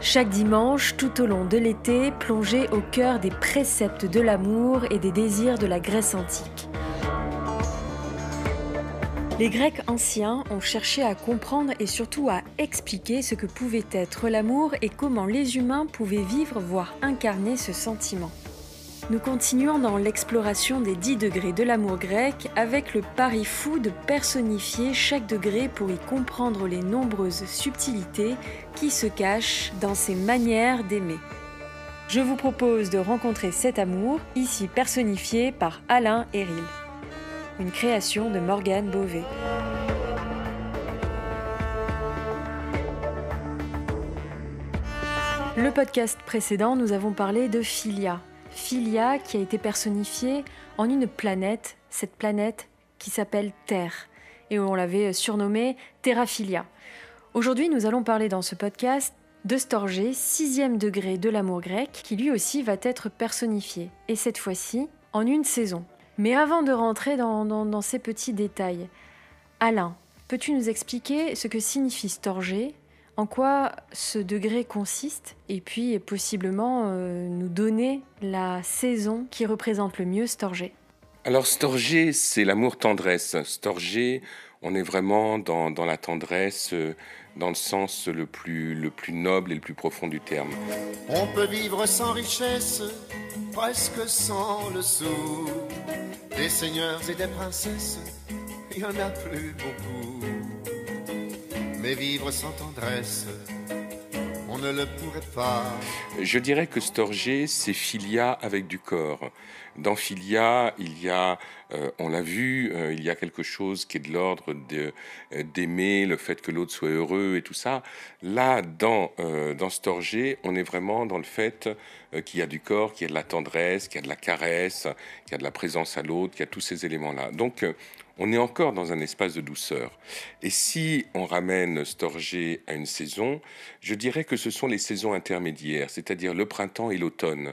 Chaque dimanche, tout au long de l'été, plongez au cœur des préceptes de l'amour et des désirs de la Grèce antique. Les Grecs anciens ont cherché à comprendre et surtout à expliquer ce que pouvait être l'amour et comment les humains pouvaient vivre, voire incarner ce sentiment. Nous continuons dans l'exploration des 10 degrés de l'amour grec avec le pari fou de personnifier chaque degré pour y comprendre les nombreuses subtilités qui se cachent dans ces manières d'aimer. Je vous propose de rencontrer cet amour, ici personnifié par Alain Héril. Une création de Morgane Beauvais. Le podcast précédent, nous avons parlé de Philia, Philia qui a été personnifiée en une planète, cette planète qui s'appelle Terre, et on l'avait surnommée Terraphilia. Aujourd'hui, nous allons parler dans ce podcast de Storgé, sixième degré de l'amour grec, qui lui aussi va être personnifié, et cette fois-ci en une saison. Mais avant de rentrer dans, ces petits détails, Alain, peux-tu nous expliquer ce que signifie Storgé? En quoi ce degré consiste et puis possiblement euh, nous donner la saison qui représente le mieux Storgé. Alors Storgé, c'est l'amour-tendresse. Storgé, on est vraiment dans, la tendresse, euh, dans le sens le plus, le plus noble et le plus profond du terme. On peut vivre sans richesse, presque sans le sou. Des seigneurs et des princesses, il n'y en a plus beaucoup mais vivre sans tendresse, on ne le pourrait pas. Je dirais que Storgé, c'est Philia avec du corps. Dans Philia, il y a, euh, on l'a vu, euh, il y a quelque chose qui est de l'ordre euh, d'aimer le fait que l'autre soit heureux et tout ça. Là, dans, dans Storgé, on est vraiment dans le fait qu'il y a du corps, qu'il y a de la tendresse, qu'il y a de la caresse, qu'il y a de la présence à l'autre, qu'il y a tous ces éléments-là. Donc, on est encore dans un espace de douceur. Et si on ramène Storgé à une saison, je dirais que ce sont les saisons intermédiaires, c'est-à-dire le printemps et l'automne.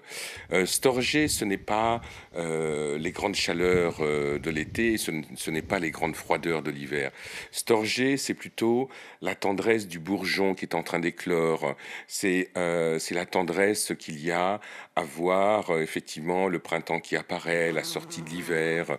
Euh, Storgé, ce n'est pas euh, les grandes chaleurs euh, de l'été, ce, n'est pas les grandes froideurs de l'hiver. Storgé, c'est plutôt la tendresse du bourgeon qui est en train d'éclore. C'est la tendresse qu'il y a à voir effectivement le printemps qui apparaît, la sortie de l'hiver,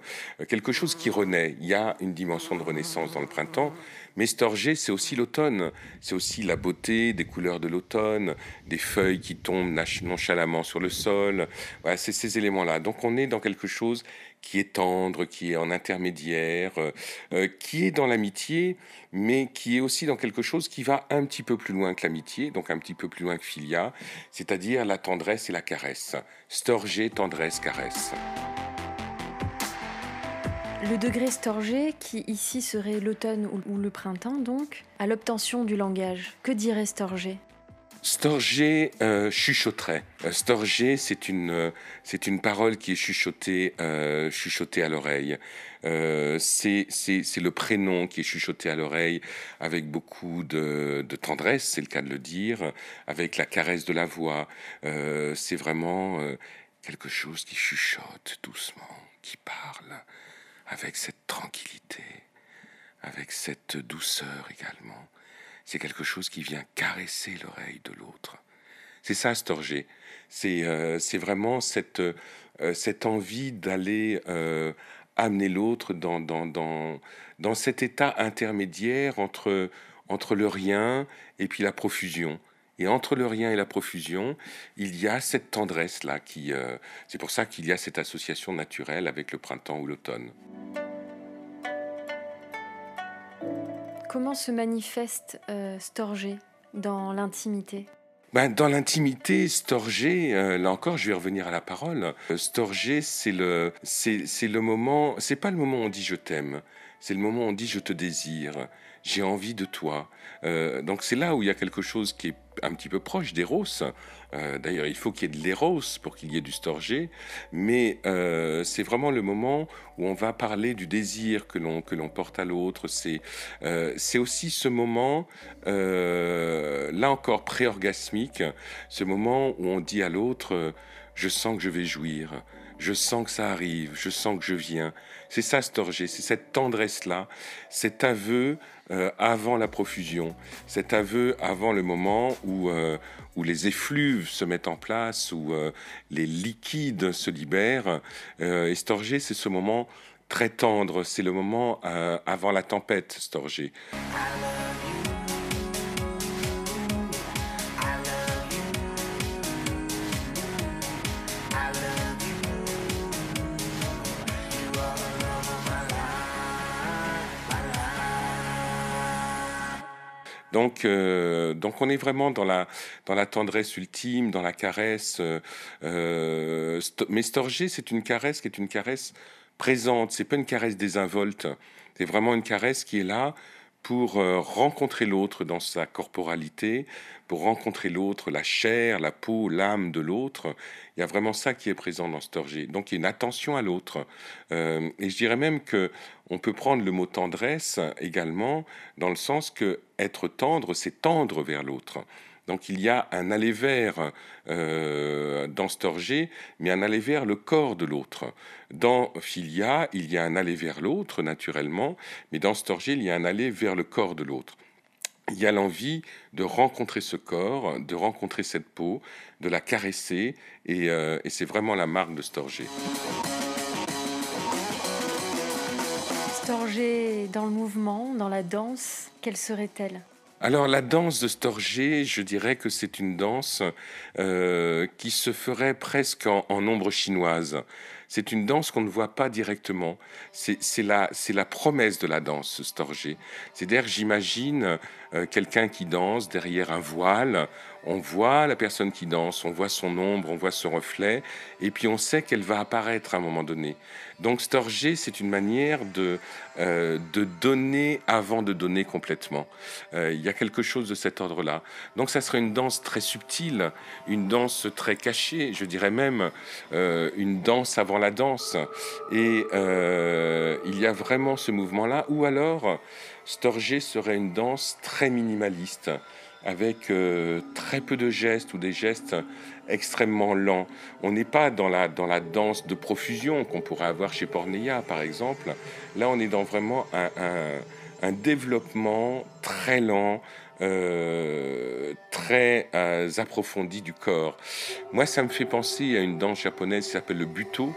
quelque chose qui renaît il y a une dimension de renaissance dans le printemps. Mais Storgé, c'est aussi l'automne. C'est aussi la beauté des couleurs de l'automne, des feuilles qui tombent nonchalamment sur le sol. C'est ces éléments-là. Donc on est dans quelque chose qui est tendre, qui est en intermédiaire, euh, euh, qui est dans l'amitié, mais qui est aussi dans quelque chose qui va un petit peu plus loin que l'amitié, donc un petit peu plus loin que Philia, c'est-à-dire la tendresse et la caresse. Storgé, tendresse, caresse. Le degré storgé, qui ici serait l'automne ou le printemps donc, à l'obtention du langage, que dirait Storgé? Storgé euh, chuchoterait. Euh, Storgé, c'est une, euh, une parole qui est chuchotée, chuchotée à l'oreille. c'est, c'est, le prénom qui est chuchoté à l'oreille avec beaucoup de, de tendresse, c'est le cas de le dire, avec la caresse de la voix. c'est vraiment quelque chose qui chuchote doucement, qui parle avec cette tranquillité, avec cette douceur également. C'est quelque chose qui vient caresser l'oreille de l'autre. C'est ça, Storgé. C'est euh, vraiment cette, euh, cette envie d'aller euh, amener l'autre dans, dans, dans, dans cet état intermédiaire entre, entre le rien et puis la profusion. Et entre le rien et la profusion, il y a cette tendresse-là. qui. c'est pour ça qu'il y a cette association naturelle avec le printemps ou l'automne. Comment se manifeste euh, Storgé dans l'intimité? Ben, dans l'intimité, Storgé, euh, là encore, je vais revenir à la parole. Euh, Storgé, c'est le, c'est, c'est le moment, c'est pas le moment où on dit je t'aime, c'est le moment où on dit je te désire j'ai envie de toi. Euh, donc c'est là où il y a quelque chose qui est un petit peu proche d'Eros. Euh, d'ailleurs, il faut qu'il y ait de l'Eros pour qu'il y ait du Storgé, mais euh, c'est vraiment le moment où on va parler du désir que l'on que l'on porte à l'autre. C'est c'est aussi ce moment, là encore pré-orgasmique, ce moment où on dit à l'autre, je sens que je vais jouir je sens que ça arrive, je sens que je viens. C'est ça, Storgé, c'est cette tendresse-là, cet aveu euh, avant la profusion, cet aveu avant le moment où, euh, où les effluves se mettent en place, où euh, les liquides se libèrent. et Storgé, c'est ce moment très tendre, c'est le moment avant la tempête, Storgé. Donc, euh, donc on est vraiment dans la, dans la tendresse ultime, dans la caresse. Euh, euh, mais Storgé, c'est une caresse qui est une caresse présente. C'est pas une caresse désinvolte. C'est vraiment une caresse qui est là pour euh, rencontrer l'autre dans sa corporalité, pour rencontrer l'autre, la chair, la peau, l'âme de l'autre. Il y a vraiment ça qui est présent dans Storgé. Donc il y a une attention à l'autre. Euh, et je dirais même que on peut prendre le mot tendresse également dans le sens que être tendre, c'est tendre vers l'autre. Donc il y a un aller vers euh, dans Storgé, mais un aller vers le corps de l'autre. Dans Philia, il y a un aller vers l'autre, naturellement, mais dans Storgé, il y a un aller vers le corps de l'autre. Il y a l'envie de rencontrer ce corps, de rencontrer cette peau, de la caresser, et, euh, et c'est vraiment la marque de Storgé. Storgé dans le mouvement, dans la danse, quelle serait-elle? Alors la danse de Storgé, je dirais que c'est une danse euh, qui se ferait presque en, en ombre chinoise. C'est une danse qu'on ne voit pas directement. C'est la, promesse de la danse, Storgé. C'est-à-dire, j'imagine euh, quelqu'un qui danse derrière un voile. On voit la personne qui danse, on voit son ombre, on voit son reflet, et puis on sait qu'elle va apparaître à un moment donné. Donc Storgé, c'est une manière de, euh, de donner avant de donner complètement. Euh, il y a quelque chose de cet ordre-là. Donc ça serait une danse très subtile, une danse très cachée, je dirais même une danse avant la danse. Et il y a vraiment ce mouvement-là, ou alors Storgé serait une danse très minimaliste, avec euh, très peu de gestes ou des gestes extrêmement lents. On n'est pas dans la, dans la danse de profusion qu'on pourrait avoir chez Porneia, par exemple. Là, on est dans vraiment un, développement très lent, euh, très euh, approfondi du corps. Moi, ça me fait penser à une danse japonaise qui s'appelle le buto,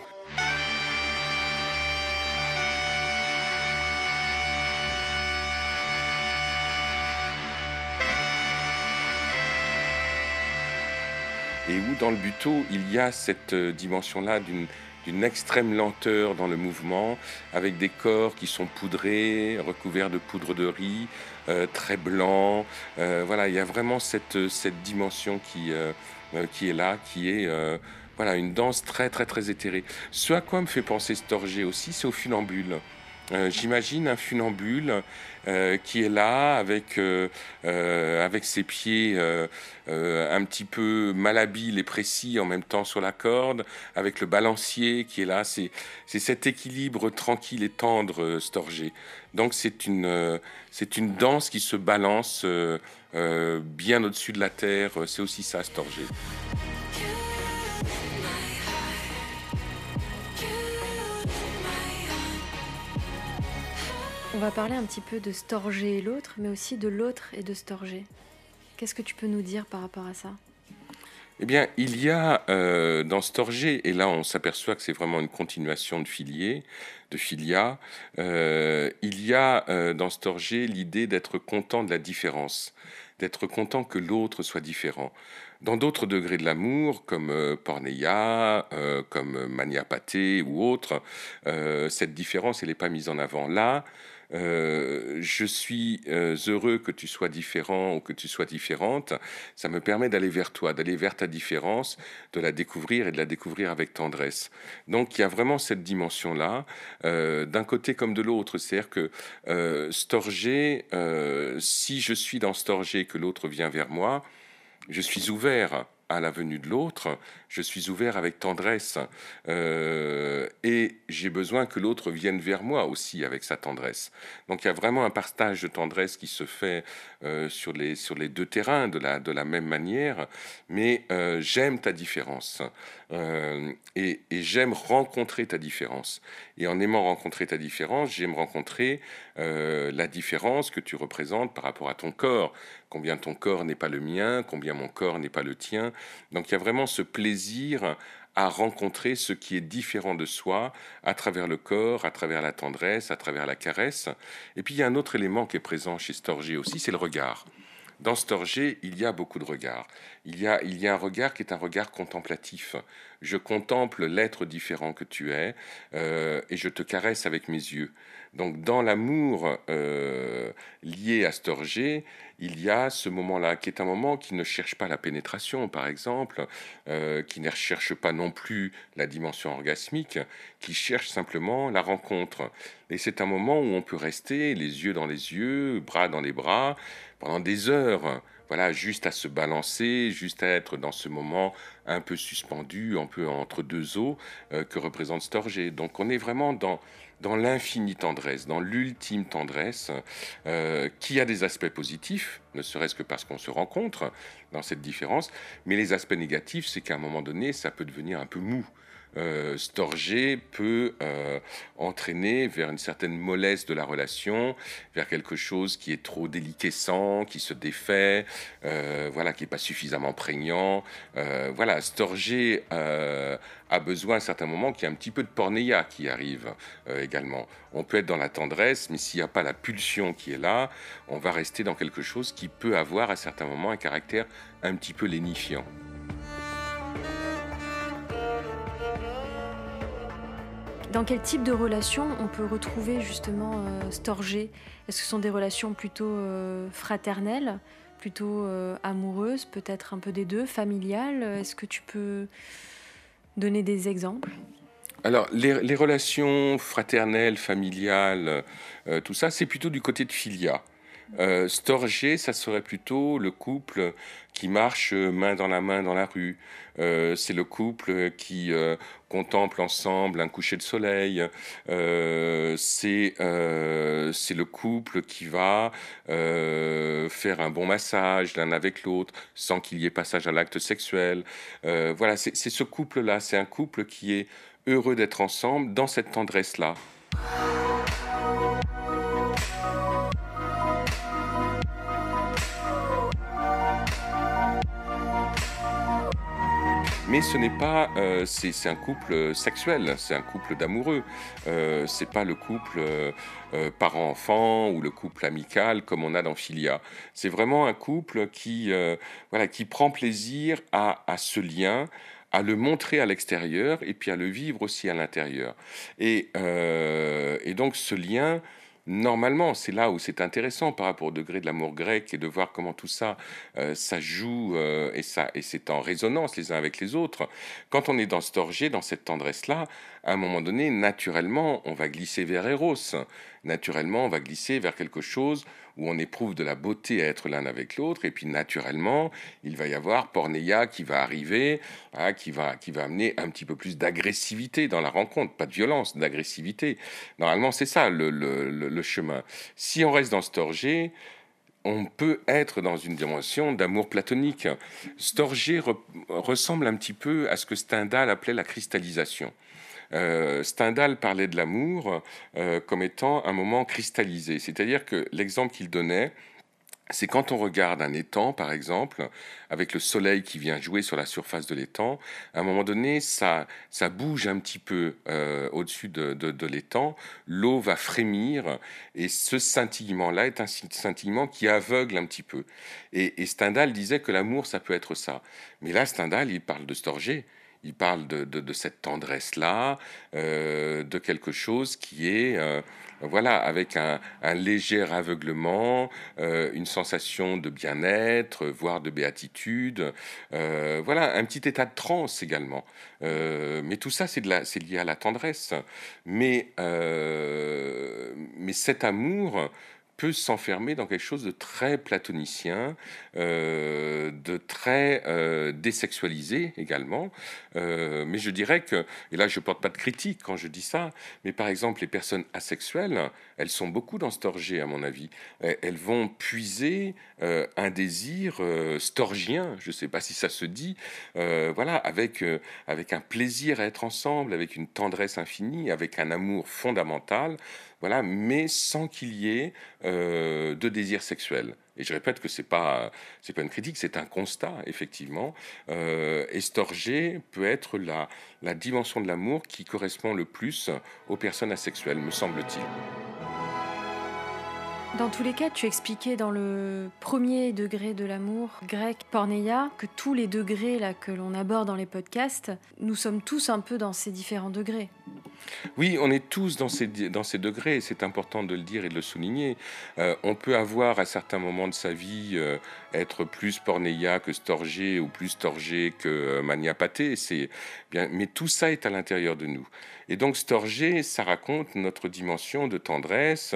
et où dans le buto, il y a cette euh, dimension-là d'une extrême lenteur dans le mouvement, avec des corps qui sont poudrés, recouverts de poudre de riz, euh, très blancs. Euh, voilà, il y a vraiment cette, cette dimension qui, qui est là, qui est voilà, une danse très très très éthérée. Ce à quoi me fait penser Storgé aussi, c'est au funambule. Euh, j'imagine un funambule euh, qui est là avec, euh, avec ses pieds un petit peu malhabiles et précis en même temps sur la corde, avec le balancier qui est là. C'est cet équilibre tranquille et tendre, Storgé. Donc c'est une, c'est une danse qui se balance bien au-dessus de la terre. C'est aussi ça, Storgé. On va parler un petit peu de Storgé et l'autre, mais aussi de l'autre et de Storgé. Qu'est-ce que tu peux nous dire par rapport à ça? Eh bien, il y a euh, dans Storgé, et là on s'aperçoit que c'est vraiment une continuation de filier, de filia, euh, il y a euh, dans Storgé l'idée d'être content de la différence, d'être content que l'autre soit différent. Dans d'autres degrés de l'amour, comme Porneia, comme Mania Pathé ou autres, cette différence, elle n'est pas mise en avant. Là, euh, je suis euh, heureux que tu sois différent ou que tu sois différente, ça me permet d'aller vers toi, d'aller vers ta différence, de la découvrir et de la découvrir avec tendresse. Donc il y a vraiment cette dimension-là, euh, d'un côté comme de l'autre. C'est-à-dire que Storgé, si je suis dans Storgé que l'autre vient vers moi, je suis ouvert à la venue de l'autre, je suis ouvert avec tendresse euh, et j'ai besoin que l'autre vienne vers moi aussi avec sa tendresse. Donc il y a vraiment un partage de tendresse qui se fait euh, sur, les, sur les deux terrains de la, de la même manière, mais euh, j'aime ta différence. Euh, et, j'aime rencontrer ta différence. Et en aimant rencontrer ta différence, j'aime rencontrer euh, la différence que tu représentes par rapport à ton corps. Combien ton corps n'est pas le mien, combien mon corps n'est pas le tien. Donc il y a vraiment ce plaisir à rencontrer ce qui est différent de soi à travers le corps, à travers la tendresse, à travers la caresse. Et puis il y a un autre élément qui est présent chez Storgé aussi, c'est le regard. Dans Storgé, il y a beaucoup de regards. Il y, a, il y a un regard qui est un regard contemplatif. Je contemple l'être différent que tu es euh, et je te caresse avec mes yeux. Donc dans l'amour euh, lié à Storgé, il y a ce moment-là qui est un moment qui ne cherche pas la pénétration, par exemple, euh, qui ne recherche pas non plus la dimension orgasmique, qui cherche simplement la rencontre. Et c'est un moment où on peut rester les yeux dans les yeux, bras dans les bras, pendant des heures. Voilà, juste à se balancer, juste à être dans ce moment un peu suspendu, un peu entre deux eaux euh, que représente Storgé. Donc on est vraiment dans dans l'infinie tendresse, dans l'ultime tendresse, euh, qui a des aspects positifs, ne serait-ce que parce qu'on se rencontre dans cette différence, mais les aspects négatifs, c'est qu'à un moment donné, ça peut devenir un peu mou. Euh, peut euh, entraîner vers une certaine mollesse de la relation, vers quelque chose qui est trop déliquescent, qui se défait, euh, voilà, qui n'est pas suffisamment prégnant. voilà, Storgé a besoin à certains moments qu'il y ait un petit peu de pornéia qui arrive également. On peut être dans la tendresse, mais s'il n'y a pas la pulsion qui est là, on va rester dans quelque chose qui peut avoir à certains moments un caractère un petit peu lénifiant. Dans quel type de relation on peut retrouver justement euh, Storgé Est-ce que ce sont des relations plutôt euh, fraternelles, plutôt euh, amoureuses, peut-être un peu des deux, familiales? Est-ce que tu peux donner des exemples? Alors, les, relations fraternelles, familiales, tout ça, c'est plutôt du côté de Filia. Euh, Storgé, ça serait plutôt le couple qui marche main dans la main dans la rue. Euh, c'est le couple qui euh, contemple ensemble un coucher de soleil. c'est le couple qui va faire un bon massage l'un avec l'autre sans qu'il y ait passage à l'acte sexuel. voilà, c'est ce couple-là. C'est un couple qui est heureux d'être ensemble dans cette tendresse-là. Mais ce n'est pas, euh, c'est un couple sexuel, c'est un couple d'amoureux. Euh, c'est pas le couple euh, euh, parent-enfant ou le couple amical comme on a dans Filia. C'est vraiment un couple qui, voilà, qui prend plaisir à, ce lien à le montrer à l'extérieur et puis à le vivre aussi à l'intérieur. Et, donc ce lien, normalement, c'est là où c'est intéressant par rapport au degré de l'amour grec et de voir comment tout ça, euh, ça joue euh, et, ça, et c'est en résonance les uns avec les autres. Quand on est dans cet dans cette tendresse-là, à un moment donné, naturellement, on va glisser vers Eros. Naturellement, on va glisser vers quelque chose où on éprouve de la beauté à être l'un avec l'autre, et puis naturellement, il va y avoir Porneia qui va arriver, hein, qui, va, qui va amener un petit peu plus d'agressivité dans la rencontre, pas de violence, d'agressivité. Normalement, c'est ça le, le, chemin. Si on reste dans Storgé, on peut être dans une dimension d'amour platonique. Storgé ressemble un petit peu à ce que Stendhal appelait la cristallisation. Euh, Stendhal parlait de l'amour euh, comme étant un moment cristallisé. C'est-à-dire que l'exemple qu'il donnait, c'est quand on regarde un étang, par exemple, avec le soleil qui vient jouer sur la surface de l'étang, à un moment donné, ça, ça bouge un petit peu euh, au-dessus de, de, l'étang, l'eau va frémir, et ce scintillement-là est un scintillement qui aveugle un petit peu. Et, Stendhal disait que l'amour, ça peut être ça. Mais là, Stendhal, il parle de Storgé il parle de, cette tendresse-là, euh, de quelque chose qui est, euh, voilà, avec un, léger aveuglement, euh, une sensation de bien-être, voire de béatitude, voilà, un petit état de transe également. mais tout ça, c'est lié à la tendresse. Mais, mais cet amour peut s'enfermer dans quelque chose de très platonicien, euh, de très euh, désexualisé également. Euh, mais je dirais que, et là je porte pas de critique quand je dis ça, mais par exemple les personnes asexuelles, elles sont beaucoup dans storgé à mon avis. Elles vont puiser un désir storgien, je sais pas si ça se dit, voilà, avec, avec un plaisir à être ensemble, avec une tendresse infinie, avec un amour fondamental voilà, mais sans qu'il y ait euh, de désir sexuel. Et je répète que c'est pas c'est pas une critique, c'est un constat effectivement. Euh, estorger peut être la, la dimension de l'amour qui correspond le plus aux personnes asexuelles, me semble-t-il. Dans tous les cas, tu expliquais dans le premier degré de l'amour grec, Porneia, que tous les degrés là que l'on aborde dans les podcasts, nous sommes tous un peu dans ces différents degrés. Oui, on est tous dans ces, dans ces degrés, c'est important de le dire et de le souligner. Euh, on peut avoir à certains moments de sa vie euh, être plus pornéia que storgé ou plus storgé que euh, maniapaté, mais tout ça est à l'intérieur de nous. Et donc storgé, ça raconte notre dimension de tendresse,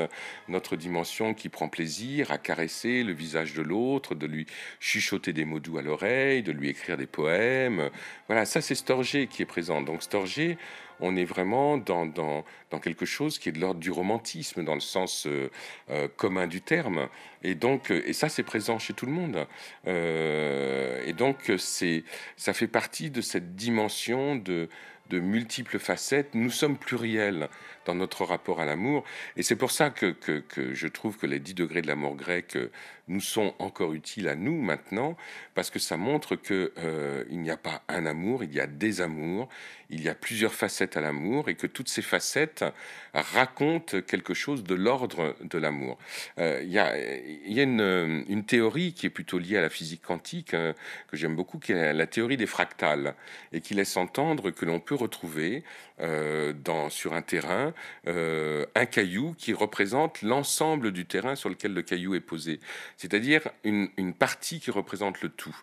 notre dimension qui prend plaisir à caresser le visage de l'autre, de lui chuchoter des mots doux à l'oreille, de lui écrire des poèmes. Voilà, ça c'est storgé qui est présent. Donc storgé, on est vraiment dans, dans, quelque chose qui est de l'ordre du romantisme, dans le sens euh, euh, commun du terme. Et donc, euh, et ça, c'est présent chez tout le monde. et donc, c'est, ça fait partie de cette dimension de, de multiples facettes. Nous sommes pluriels dans notre rapport à l'amour. Et c'est pour ça que, je trouve que les 10 degrés de l'amour grec nous sont encore utiles à nous maintenant, parce que ça montre qu'il euh, n'y a pas un amour, il y a des amours, il y a plusieurs facettes à l'amour, et que toutes ces facettes racontent quelque chose de l'ordre de l'amour. Euh, il y a, a une, théorie qui est plutôt liée à la physique quantique, hein, que j'aime beaucoup, qui est la théorie des fractales, et qui laisse entendre que l'on peut retrouver euh, dans, sur un terrain un caillou qui représente l'ensemble du terrain sur lequel le caillou est posé c'est-à-dire une, partie qui représente le tout.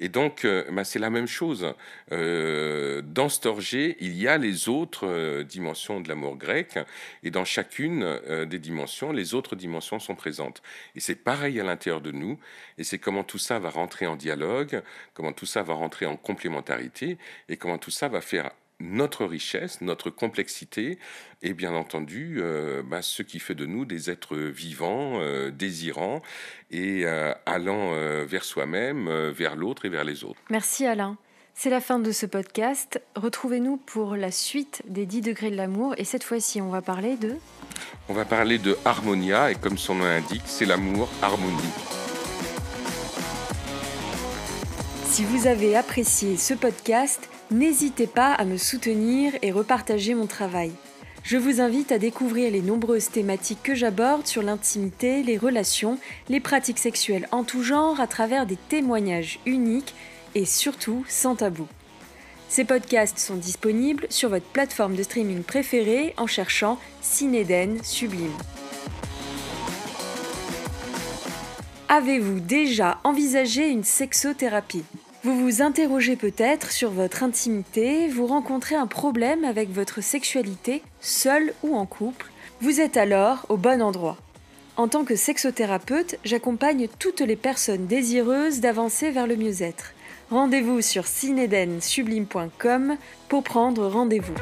Et donc, euh, bah, c'est la même chose. Euh, dans Storgé, il y a les autres euh, dimensions de l'amour grec, et dans chacune des dimensions, les autres dimensions sont présentes. Et c'est pareil à l'intérieur de nous, et c'est comment tout ça va rentrer en dialogue, comment tout ça va rentrer en complémentarité, et comment tout ça va faire notre richesse, notre complexité, et bien entendu euh, bah, ce qui fait de nous des êtres vivants, euh, désirants et euh, allant vers soi-même, vers l'autre et vers les autres. Merci Alain. C'est la fin de ce podcast. Retrouvez-nous pour la suite des 10 degrés de l'amour et cette fois-ci on va parler de... On va parler de harmonia et comme son nom l'indique, c'est l'amour, harmonie. Si vous avez apprécié ce podcast, N'hésitez pas à me soutenir et repartager mon travail. Je vous invite à découvrir les nombreuses thématiques que j'aborde sur l'intimité, les relations, les pratiques sexuelles en tout genre à travers des témoignages uniques et surtout sans tabou. Ces podcasts sont disponibles sur votre plateforme de streaming préférée en cherchant Cinéden Sublime. Avez-vous déjà envisagé une sexothérapie? Vous vous interrogez peut-être sur votre intimité, vous rencontrez un problème avec votre sexualité, seul ou en couple, vous êtes alors au bon endroit. En tant que sexothérapeute, j'accompagne toutes les personnes désireuses d'avancer vers le mieux-être. Rendez-vous sur cinedensublime.com pour prendre rendez-vous.